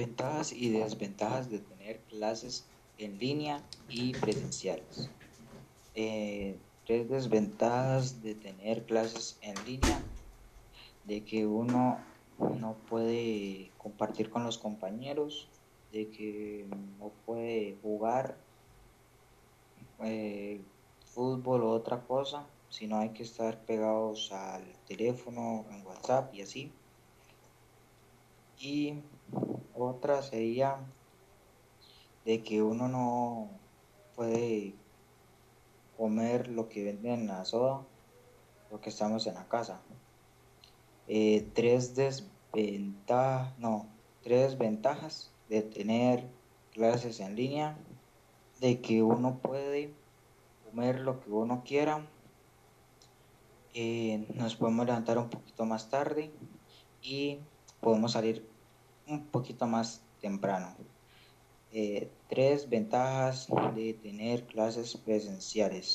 Ventajas y desventajas de tener clases en línea y presenciales. Eh, tres desventajas de tener clases en línea, de que uno no puede compartir con los compañeros, de que no puede jugar eh, fútbol o otra cosa, sino hay que estar pegados al teléfono, en WhatsApp y así. Y otra sería de que uno no puede comer lo que venden en la soda porque estamos en la casa. Eh, tres desventajas, no, tres ventajas de tener clases en línea, de que uno puede comer lo que uno quiera, eh, nos podemos levantar un poquito más tarde y podemos salir un poquito más temprano. Eh, tres ventajas de tener clases presenciales.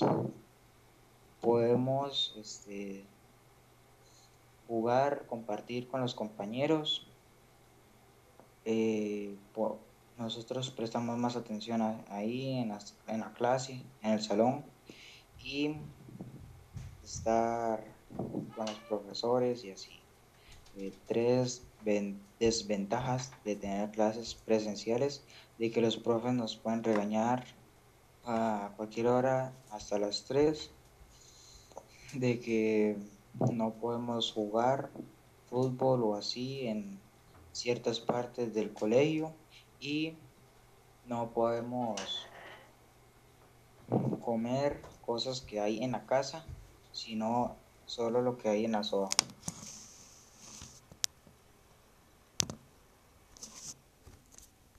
Podemos este, jugar, compartir con los compañeros. Eh, nosotros prestamos más atención ahí en en la clase, en el salón y estar con los profesores y así. Eh, tres desventajas de tener clases presenciales, de que los profes nos pueden regañar a cualquier hora hasta las 3, de que no podemos jugar fútbol o así en ciertas partes del colegio y no podemos comer cosas que hay en la casa, sino solo lo que hay en la soda.